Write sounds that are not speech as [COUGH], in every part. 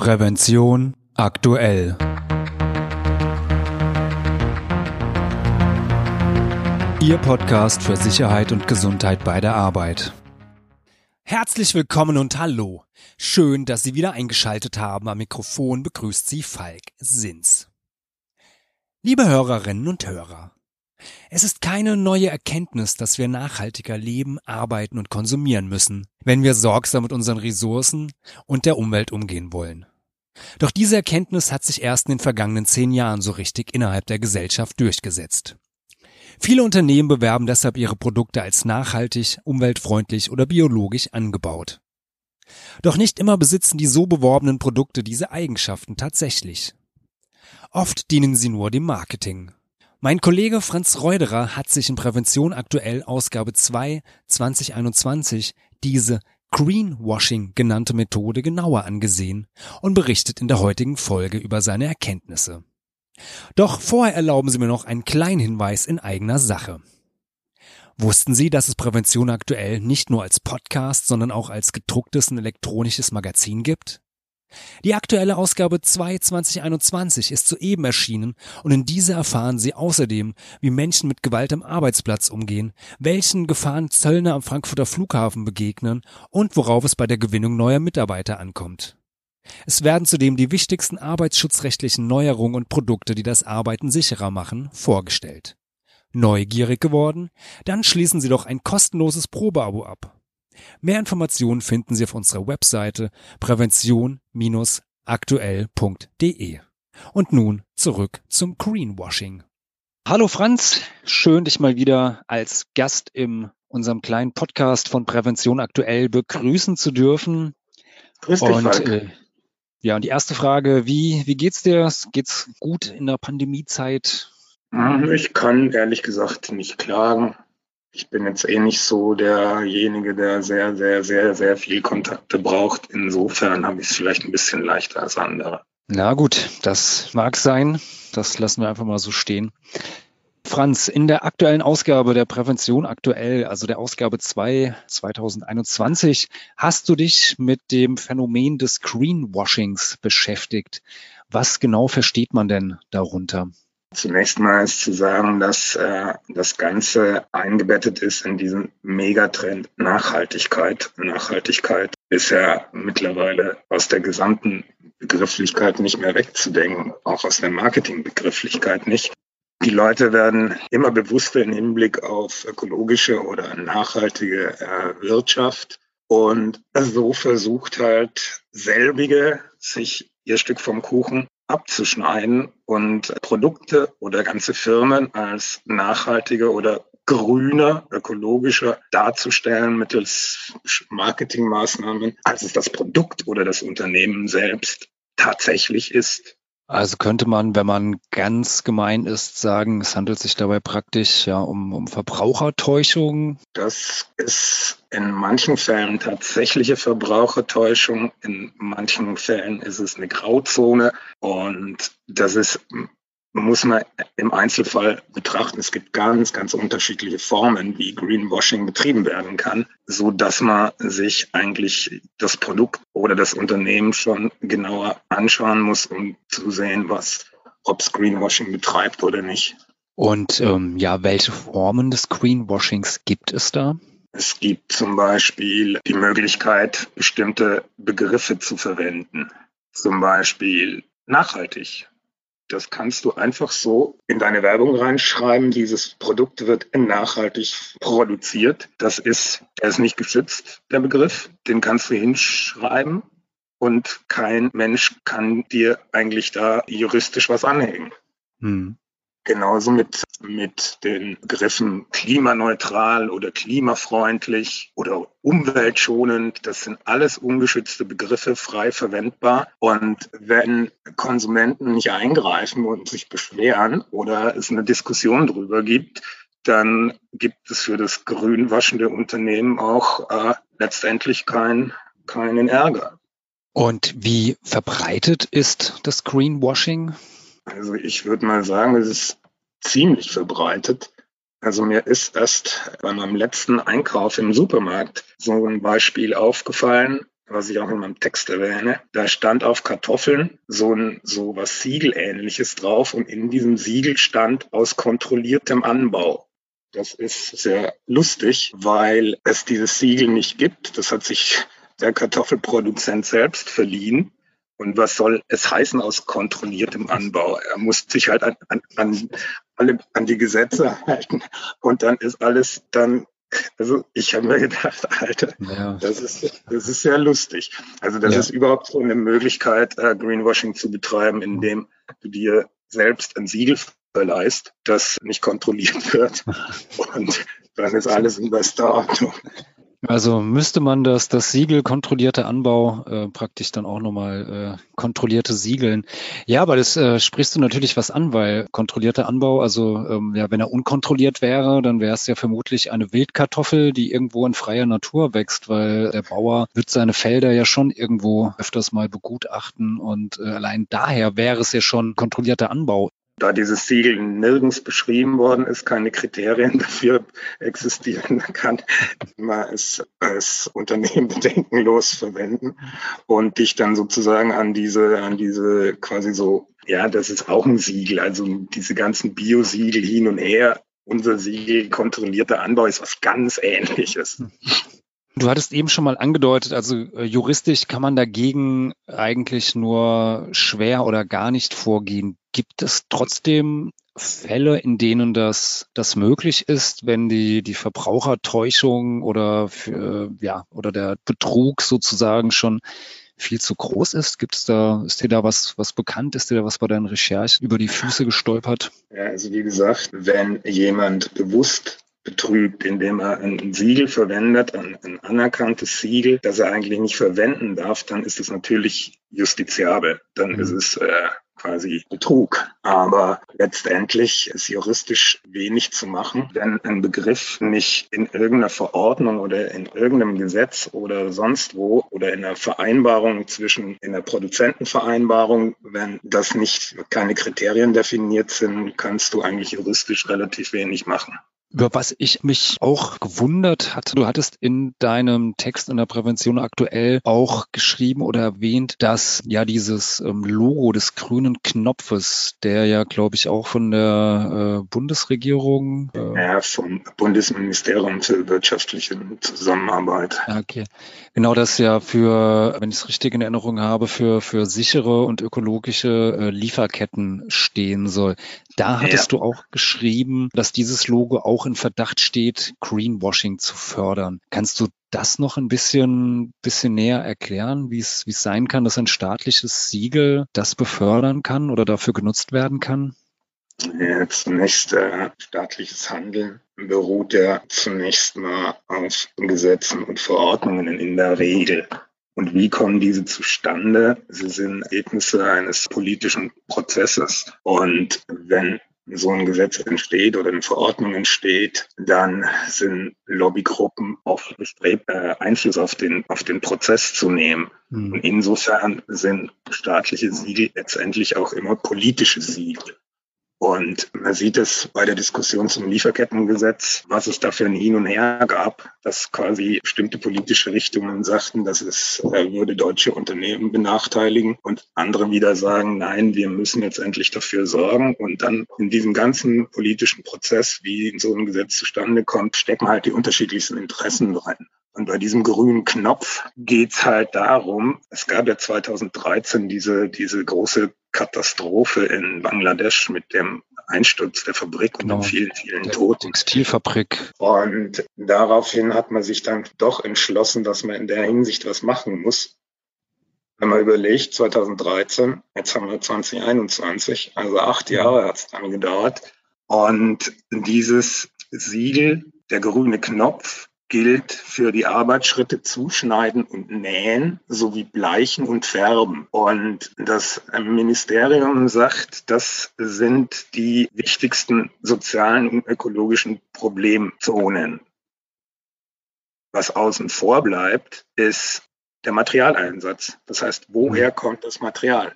Prävention aktuell. Ihr Podcast für Sicherheit und Gesundheit bei der Arbeit. Herzlich willkommen und hallo. Schön, dass Sie wieder eingeschaltet haben. Am Mikrofon begrüßt Sie Falk Sins. Liebe Hörerinnen und Hörer, es ist keine neue Erkenntnis, dass wir nachhaltiger leben, arbeiten und konsumieren müssen, wenn wir sorgsam mit unseren Ressourcen und der Umwelt umgehen wollen. Doch diese Erkenntnis hat sich erst in den vergangenen zehn Jahren so richtig innerhalb der Gesellschaft durchgesetzt. Viele Unternehmen bewerben deshalb ihre Produkte als nachhaltig, umweltfreundlich oder biologisch angebaut. Doch nicht immer besitzen die so beworbenen Produkte diese Eigenschaften tatsächlich. Oft dienen sie nur dem Marketing. Mein Kollege Franz Reuderer hat sich in Prävention aktuell Ausgabe 2 2021 diese Greenwashing genannte Methode genauer angesehen und berichtet in der heutigen Folge über seine Erkenntnisse. Doch vorher erlauben Sie mir noch einen kleinen Hinweis in eigener Sache. Wussten Sie, dass es Prävention aktuell nicht nur als Podcast, sondern auch als gedrucktes und elektronisches Magazin gibt? Die aktuelle Ausgabe 2 2021 ist soeben erschienen und in dieser erfahren Sie außerdem, wie Menschen mit Gewalt am Arbeitsplatz umgehen, welchen Gefahren Zöllner am Frankfurter Flughafen begegnen und worauf es bei der Gewinnung neuer Mitarbeiter ankommt. Es werden zudem die wichtigsten arbeitsschutzrechtlichen Neuerungen und Produkte, die das Arbeiten sicherer machen, vorgestellt. Neugierig geworden? Dann schließen Sie doch ein kostenloses Probeabo ab. Mehr Informationen finden Sie auf unserer Webseite prävention-aktuell.de. Und nun zurück zum Greenwashing. Hallo Franz, schön dich mal wieder als Gast in unserem kleinen Podcast von Prävention aktuell begrüßen zu dürfen. Grüß dich, und, Falk. Äh, ja, und die erste Frage, wie, wie geht's dir? Geht's gut in der Pandemiezeit? Ich kann ehrlich gesagt nicht klagen ich bin jetzt eh nicht so derjenige, der sehr, sehr, sehr, sehr viel Kontakte braucht. Insofern habe ich es vielleicht ein bisschen leichter als andere. Na gut, das mag sein. Das lassen wir einfach mal so stehen. Franz, in der aktuellen Ausgabe der Prävention aktuell, also der Ausgabe 2 2021, hast du dich mit dem Phänomen des Greenwashings beschäftigt. Was genau versteht man denn darunter? Zunächst mal ist zu sagen, dass äh, das Ganze eingebettet ist in diesen Megatrend Nachhaltigkeit. Nachhaltigkeit ist ja mittlerweile aus der gesamten Begrifflichkeit nicht mehr wegzudenken, auch aus der Marketingbegrifflichkeit nicht. Die Leute werden immer bewusster im Hinblick auf ökologische oder nachhaltige äh, Wirtschaft. Und so versucht halt selbige, sich ihr Stück vom Kuchen abzuschneiden und Produkte oder ganze Firmen als nachhaltiger oder grüner, ökologischer darzustellen mittels Marketingmaßnahmen, als es das Produkt oder das Unternehmen selbst tatsächlich ist. Also könnte man, wenn man ganz gemein ist, sagen, es handelt sich dabei praktisch ja um, um Verbrauchertäuschung. Das ist in manchen Fällen tatsächliche Verbrauchertäuschung, in manchen Fällen ist es eine Grauzone und das ist muss man im Einzelfall betrachten. Es gibt ganz, ganz unterschiedliche Formen, wie Greenwashing betrieben werden kann, so dass man sich eigentlich das Produkt oder das Unternehmen schon genauer anschauen muss, um zu sehen, was, ob es Greenwashing betreibt oder nicht. Und ähm, ja, welche Formen des Greenwashings gibt es da? Es gibt zum Beispiel die Möglichkeit, bestimmte Begriffe zu verwenden. Zum Beispiel nachhaltig das kannst du einfach so in deine Werbung reinschreiben. Dieses Produkt wird nachhaltig produziert. Das ist, der ist nicht geschützt, der Begriff. Den kannst du hinschreiben und kein Mensch kann dir eigentlich da juristisch was anhängen. Hm. Genauso mit, mit den Begriffen klimaneutral oder klimafreundlich oder umweltschonend. Das sind alles ungeschützte Begriffe, frei verwendbar. Und wenn Konsumenten nicht eingreifen und sich beschweren oder es eine Diskussion darüber gibt, dann gibt es für das grünwaschende Unternehmen auch äh, letztendlich kein, keinen Ärger. Und wie verbreitet ist das Greenwashing? Also ich würde mal sagen, es ist ziemlich verbreitet. Also mir ist erst bei meinem letzten Einkauf im Supermarkt so ein Beispiel aufgefallen. was ich auch in meinem Text erwähne. Da stand auf Kartoffeln so ein so was Siegelähnliches drauf und in diesem Siegel stand aus kontrolliertem Anbau. Das ist sehr lustig, weil es dieses Siegel nicht gibt. Das hat sich der Kartoffelproduzent selbst verliehen. Und was soll es heißen aus kontrolliertem Anbau? Er muss sich halt an, an, an, alle, an die Gesetze halten. Und dann ist alles dann, also ich habe mir gedacht, Alter, ja. das, ist, das ist sehr lustig. Also das ja. ist überhaupt so eine Möglichkeit, äh, Greenwashing zu betreiben, indem du dir selbst ein Siegel verleihst, das nicht kontrolliert wird. [LAUGHS] Und dann ist alles in bester Ordnung. Also müsste man das, das Siegel kontrollierte Anbau äh, praktisch dann auch nochmal äh, kontrollierte Siegeln. Ja, aber das äh, sprichst du natürlich was an, weil kontrollierter Anbau, also ähm, ja, wenn er unkontrolliert wäre, dann wäre es ja vermutlich eine Wildkartoffel, die irgendwo in freier Natur wächst, weil der Bauer wird seine Felder ja schon irgendwo öfters mal begutachten und äh, allein daher wäre es ja schon kontrollierter Anbau da dieses Siegel nirgends beschrieben worden ist, keine Kriterien [LAUGHS] dafür existieren, kann man es als Unternehmen [LAUGHS] bedenkenlos verwenden und dich dann sozusagen an diese, an diese quasi so, ja, das ist auch ein Siegel, also diese ganzen Bio-Siegel hin und her. Unser Siegel kontrollierter Anbau ist was ganz ähnliches. Du hattest eben schon mal angedeutet, also äh, juristisch kann man dagegen eigentlich nur schwer oder gar nicht vorgehen. Gibt es trotzdem Fälle, in denen das, das möglich ist, wenn die, die Verbrauchertäuschung oder, für, ja, oder der Betrug sozusagen schon viel zu groß ist? Gibt es da, ist dir da was, was bekannt? Ist dir da was bei deinen Recherchen über die Füße gestolpert? Ja, also wie gesagt, wenn jemand bewusst betrügt, indem er ein Siegel verwendet, ein, ein, anerkanntes Siegel, das er eigentlich nicht verwenden darf, dann ist es natürlich justiziabel. Dann mhm. ist es äh, quasi Betrug. Aber letztendlich ist juristisch wenig zu machen, wenn ein Begriff nicht in irgendeiner Verordnung oder in irgendeinem Gesetz oder sonst wo oder in einer Vereinbarung zwischen, in der Produzentenvereinbarung, wenn das nicht keine Kriterien definiert sind, kannst du eigentlich juristisch relativ wenig machen. Über was ich mich auch gewundert hatte, du hattest in deinem Text in der Prävention aktuell auch geschrieben oder erwähnt, dass ja dieses ähm, Logo des grünen Knopfes, der ja, glaube ich, auch von der äh, Bundesregierung. Äh, ja, vom Bundesministerium für wirtschaftliche Zusammenarbeit. Okay. Genau das ja für, wenn ich es richtig in Erinnerung habe, für, für sichere und ökologische äh, Lieferketten stehen soll. Da hattest ja. du auch geschrieben, dass dieses Logo auch in Verdacht steht, Greenwashing zu fördern. Kannst du das noch ein bisschen, bisschen näher erklären, wie es, wie es sein kann, dass ein staatliches Siegel das befördern kann oder dafür genutzt werden kann? Ja, zunächst äh, staatliches Handeln beruht ja zunächst mal auf Gesetzen und Verordnungen in der Regel. Und wie kommen diese zustande? Sie sind Ergebnisse eines politischen Prozesses. Und wenn so ein Gesetz entsteht oder eine Verordnung entsteht, dann sind Lobbygruppen oft bestrebt, äh, Einfluss auf den, auf den Prozess zu nehmen. Mhm. Und insofern sind staatliche Siegel letztendlich auch immer politische Siegel. Und man sieht es bei der Diskussion zum Lieferkettengesetz, was es da für ein Hin und Her gab, dass quasi bestimmte politische Richtungen sagten, dass es äh, würde deutsche Unternehmen benachteiligen und andere wieder sagen, nein, wir müssen jetzt endlich dafür sorgen. Und dann in diesem ganzen politischen Prozess, wie so ein Gesetz zustande kommt, stecken halt die unterschiedlichsten Interessen drin. Und bei diesem grünen Knopf geht's halt darum, es gab ja 2013 diese, diese große Katastrophe in Bangladesch mit dem Einsturz der Fabrik genau. und vielen, vielen der Toten. Textilfabrik. Und daraufhin hat man sich dann doch entschlossen, dass man in der Hinsicht was machen muss. Wenn man überlegt, 2013, jetzt haben wir 2021, also acht Jahre hat es dann gedauert. Und dieses Siegel, der grüne Knopf, gilt für die Arbeitsschritte Zuschneiden und Nähen sowie Bleichen und Färben. Und das Ministerium sagt, das sind die wichtigsten sozialen und ökologischen Problemzonen. Was außen vor bleibt, ist der Materialeinsatz. Das heißt, woher kommt das Material?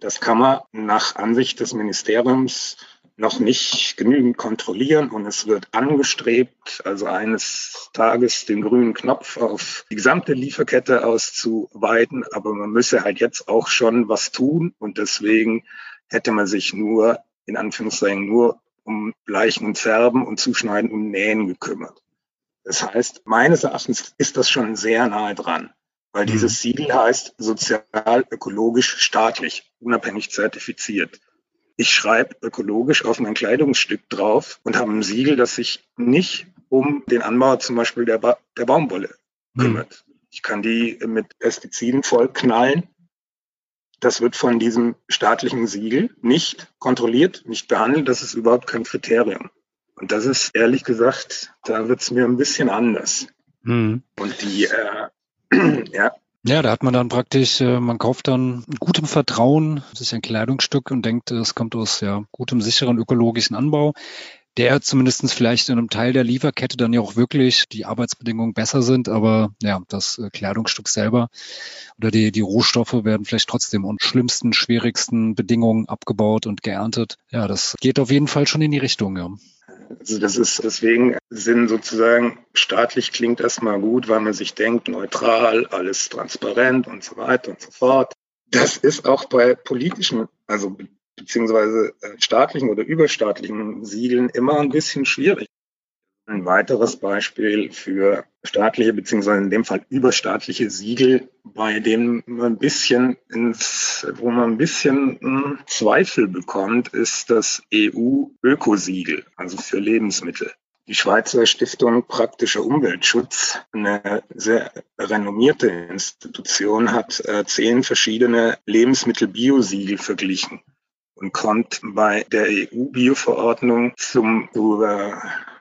Das kann man nach Ansicht des Ministeriums noch nicht genügend kontrollieren und es wird angestrebt, also eines Tages den grünen Knopf auf die gesamte Lieferkette auszuweiten. Aber man müsse halt jetzt auch schon was tun und deswegen hätte man sich nur, in Anführungszeichen, nur um Bleichen und Färben und Zuschneiden und Nähen gekümmert. Das heißt, meines Erachtens ist das schon sehr nahe dran, weil mhm. dieses Siegel heißt sozial, ökologisch, staatlich, unabhängig zertifiziert. Ich schreibe ökologisch auf mein Kleidungsstück drauf und habe ein Siegel, das sich nicht um den Anbau zum Beispiel der, ba der Baumwolle mhm. kümmert. Mhm. Ich kann die mit Pestiziden vollknallen das wird von diesem staatlichen Siegel nicht kontrolliert, nicht behandelt. Das ist überhaupt kein Kriterium. Und das ist ehrlich gesagt, da wird es mir ein bisschen anders. Mhm. Und die, äh, [CLEARS THROAT] ja. Ja, da hat man dann praktisch, äh, man kauft dann gutem Vertrauen sich ein Kleidungsstück und denkt, es kommt aus ja, gutem, sicheren ökologischen Anbau der zumindestens vielleicht in einem Teil der Lieferkette dann ja auch wirklich die Arbeitsbedingungen besser sind, aber ja, das äh, Kleidungsstück selber oder die, die Rohstoffe werden vielleicht trotzdem unter schlimmsten, schwierigsten Bedingungen abgebaut und geerntet. Ja, das geht auf jeden Fall schon in die Richtung, ja. Also das ist deswegen sind sozusagen staatlich klingt erstmal gut, weil man sich denkt, neutral, alles transparent und so weiter und so fort. Das ist auch bei politischen, also beziehungsweise äh, staatlichen oder überstaatlichen Siegeln immer ein bisschen schwierig. Ein weiteres Beispiel für staatliche beziehungsweise in dem Fall überstaatliche Siegel, bei denen man ein bisschen ins, wo man ein bisschen hm, Zweifel bekommt, ist das EU-Ökosiegel, also für Lebensmittel. Die Schweizer Stiftung Praktischer Umweltschutz, eine sehr renommierte Institution, hat äh, zehn verschiedene Lebensmittel-Biosiegel verglichen und kommt bei der EU-Bio-Verordnung zum,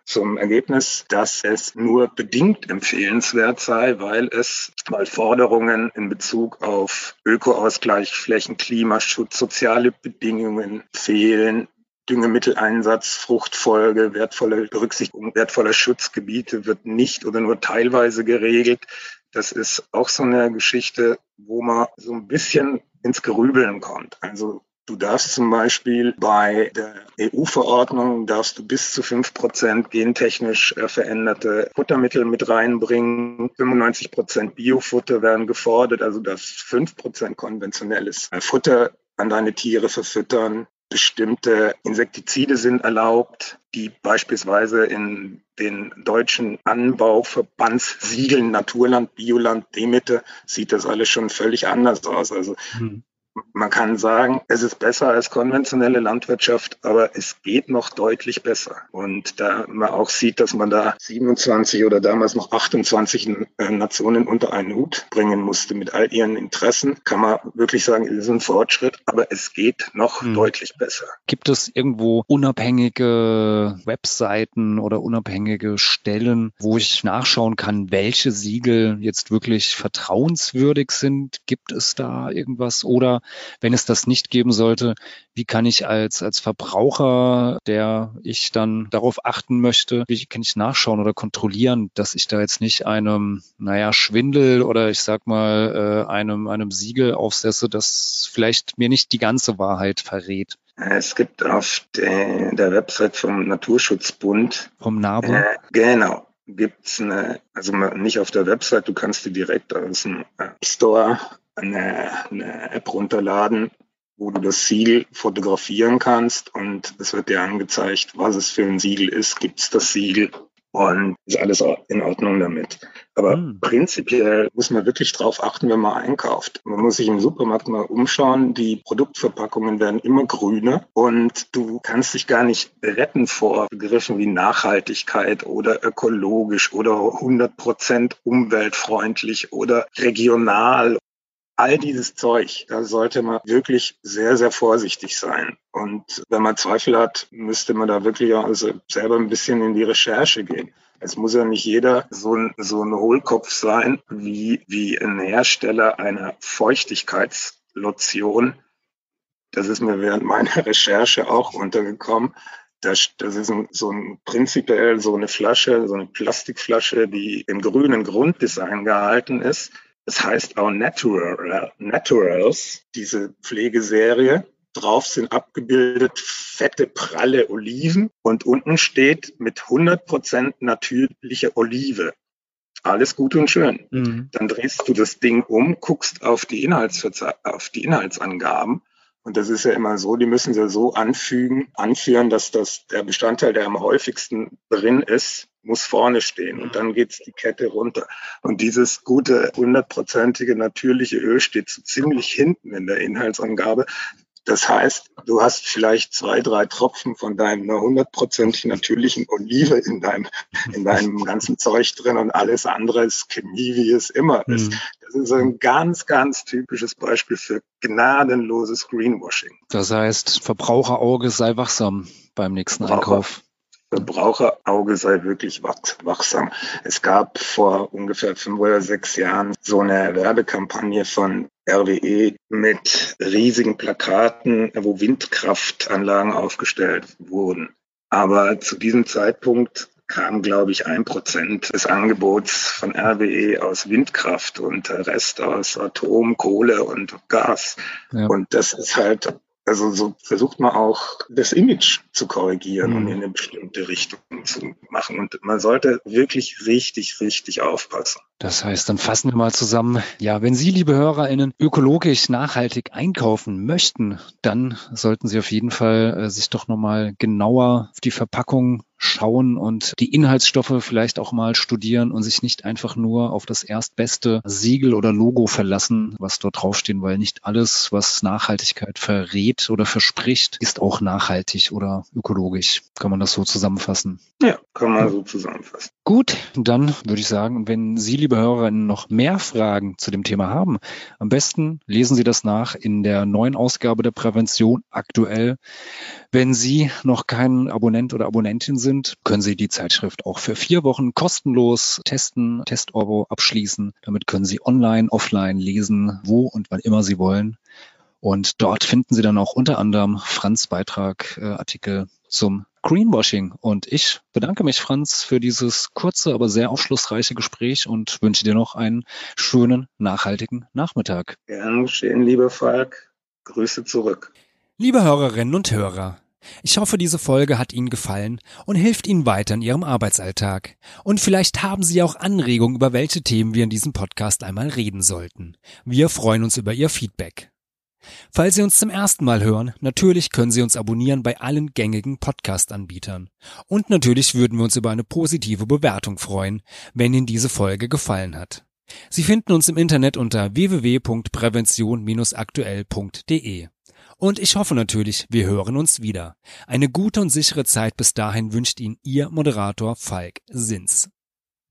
zum Ergebnis, dass es nur bedingt empfehlenswert sei, weil es mal Forderungen in Bezug auf Ökoausgleich, Flächen, Klimaschutz, soziale Bedingungen fehlen, Düngemitteleinsatz, Fruchtfolge, wertvolle Berücksichtigung wertvoller Schutzgebiete wird nicht oder nur teilweise geregelt. Das ist auch so eine Geschichte, wo man so ein bisschen ins Gerübeln kommt. Also Du darfst zum Beispiel bei der EU-Verordnung darfst du bis zu fünf Prozent gentechnisch äh, veränderte Futtermittel mit reinbringen. 95 Prozent Biofutter werden gefordert, also das fünf Prozent konventionelles äh, Futter an deine Tiere verfüttern. Bestimmte Insektizide sind erlaubt, die beispielsweise in den deutschen Anbauverbandssiegeln Naturland, Bioland, Demeter sieht das alles schon völlig anders aus. Also hm man kann sagen, es ist besser als konventionelle Landwirtschaft, aber es geht noch deutlich besser. Und da man auch sieht, dass man da 27 oder damals noch 28 äh, Nationen unter einen Hut bringen musste mit all ihren Interessen, kann man wirklich sagen, es ist ein Fortschritt, aber es geht noch hm. deutlich besser. Gibt es irgendwo unabhängige Webseiten oder unabhängige Stellen, wo ich nachschauen kann, welche Siegel jetzt wirklich vertrauenswürdig sind? Gibt es da irgendwas? Oder wenn es das nicht geben sollte, wie kann ich als, als Verbraucher, der ich dann darauf achten möchte, wie kann ich nachschauen oder kontrollieren, dass ich da jetzt nicht einem, naja, Schwindel oder ich sag mal, äh, einem, einem Siegel aufsetze, das vielleicht mir nicht die ganze Wahrheit verrät. Es gibt auf der, der Website vom Naturschutzbund. Vom NABU? Äh, genau gibt's eine, also nicht auf der Website, du kannst dir direkt aus dem Store eine, eine App runterladen, wo du das Siegel fotografieren kannst und es wird dir angezeigt, was es für ein Siegel ist, gibt es das Siegel und ist alles in Ordnung damit. Aber hm. prinzipiell muss man wirklich drauf achten, wenn man einkauft. Man muss sich im Supermarkt mal umschauen. Die Produktverpackungen werden immer grüner und du kannst dich gar nicht retten vor Begriffen wie Nachhaltigkeit oder ökologisch oder 100 Prozent umweltfreundlich oder regional all dieses Zeug, da sollte man wirklich sehr, sehr vorsichtig sein. Und wenn man Zweifel hat, müsste man da wirklich also selber ein bisschen in die Recherche gehen. Es muss ja nicht jeder so ein, so ein Hohlkopf sein, wie, wie ein Hersteller einer Feuchtigkeitslotion. Das ist mir während meiner Recherche auch untergekommen. Das, das ist ein, so ein prinzipiell so eine Flasche, so eine Plastikflasche, die im grünen Grunddesign gehalten ist das heißt auch Natural, Naturals, diese Pflegeserie. drauf sind abgebildet fette, pralle Oliven und unten steht mit 100% natürliche Olive. Alles gut und schön. Mhm. Dann drehst du das Ding um, guckst auf die, Inhaltsverze auf die Inhaltsangaben und das ist ja immer so, die müssen sie so anfügen, anführen, dass das der Bestandteil, der am häufigsten drin ist, muss vorne stehen und dann geht's die Kette runter. Und dieses gute, hundertprozentige, natürliche Öl steht so ziemlich hinten in der Inhaltsangabe. Das heißt, du hast vielleicht zwei, drei Tropfen von deiner hundertprozentig natürlichen Olive in deinem, in deinem [LAUGHS] ganzen Zeug drin und alles andere ist Chemie, wie es immer ist. Mhm. Das ist ein ganz, ganz typisches Beispiel für gnadenloses Greenwashing. Das heißt, Verbraucherauge sei wachsam beim nächsten. Einkauf. Verbraucherauge sei wirklich wachsam. Es gab vor ungefähr fünf oder sechs Jahren so eine Werbekampagne von RWE mit riesigen Plakaten, wo Windkraftanlagen aufgestellt wurden. Aber zu diesem Zeitpunkt kam, glaube ich, ein Prozent des Angebots von RWE aus Windkraft und der Rest aus Atom, Kohle und Gas. Ja. Und das ist halt also so versucht man auch das Image zu korrigieren mhm. und in eine bestimmte Richtung zu machen. Und man sollte wirklich richtig, richtig aufpassen. Das heißt, dann fassen wir mal zusammen. Ja, wenn Sie, liebe HörerInnen, ökologisch nachhaltig einkaufen möchten, dann sollten Sie auf jeden Fall äh, sich doch nochmal genauer auf die Verpackung schauen und die Inhaltsstoffe vielleicht auch mal studieren und sich nicht einfach nur auf das erstbeste Siegel oder Logo verlassen, was dort draufstehen, weil nicht alles, was Nachhaltigkeit verrät oder verspricht, ist auch nachhaltig oder ökologisch. Kann man das so zusammenfassen? Ja, kann man so zusammenfassen. Gut, dann würde ich sagen, wenn Sie, liebe Hörerinnen, noch mehr Fragen zu dem Thema haben, am besten lesen Sie das nach in der neuen Ausgabe der Prävention aktuell. Wenn Sie noch kein Abonnent oder Abonnentin sind, können Sie die Zeitschrift auch für vier Wochen kostenlos testen, Test-Euro abschließen. Damit können Sie online, offline lesen, wo und wann immer Sie wollen. Und dort finden Sie dann auch unter anderem Franz Beitrag, äh, Artikel zum Greenwashing. Und ich bedanke mich, Franz, für dieses kurze, aber sehr aufschlussreiche Gespräch und wünsche dir noch einen schönen, nachhaltigen Nachmittag. Gern geschehen, lieber Falk. Grüße zurück. Liebe Hörerinnen und Hörer, ich hoffe, diese Folge hat Ihnen gefallen und hilft Ihnen weiter in Ihrem Arbeitsalltag. Und vielleicht haben Sie auch Anregungen, über welche Themen wir in diesem Podcast einmal reden sollten. Wir freuen uns über Ihr Feedback. Falls Sie uns zum ersten Mal hören, natürlich können Sie uns abonnieren bei allen gängigen Podcast-Anbietern. Und natürlich würden wir uns über eine positive Bewertung freuen, wenn Ihnen diese Folge gefallen hat. Sie finden uns im Internet unter www.prävention-aktuell.de. Und ich hoffe natürlich, wir hören uns wieder. Eine gute und sichere Zeit bis dahin wünscht Ihnen Ihr Moderator Falk Sins.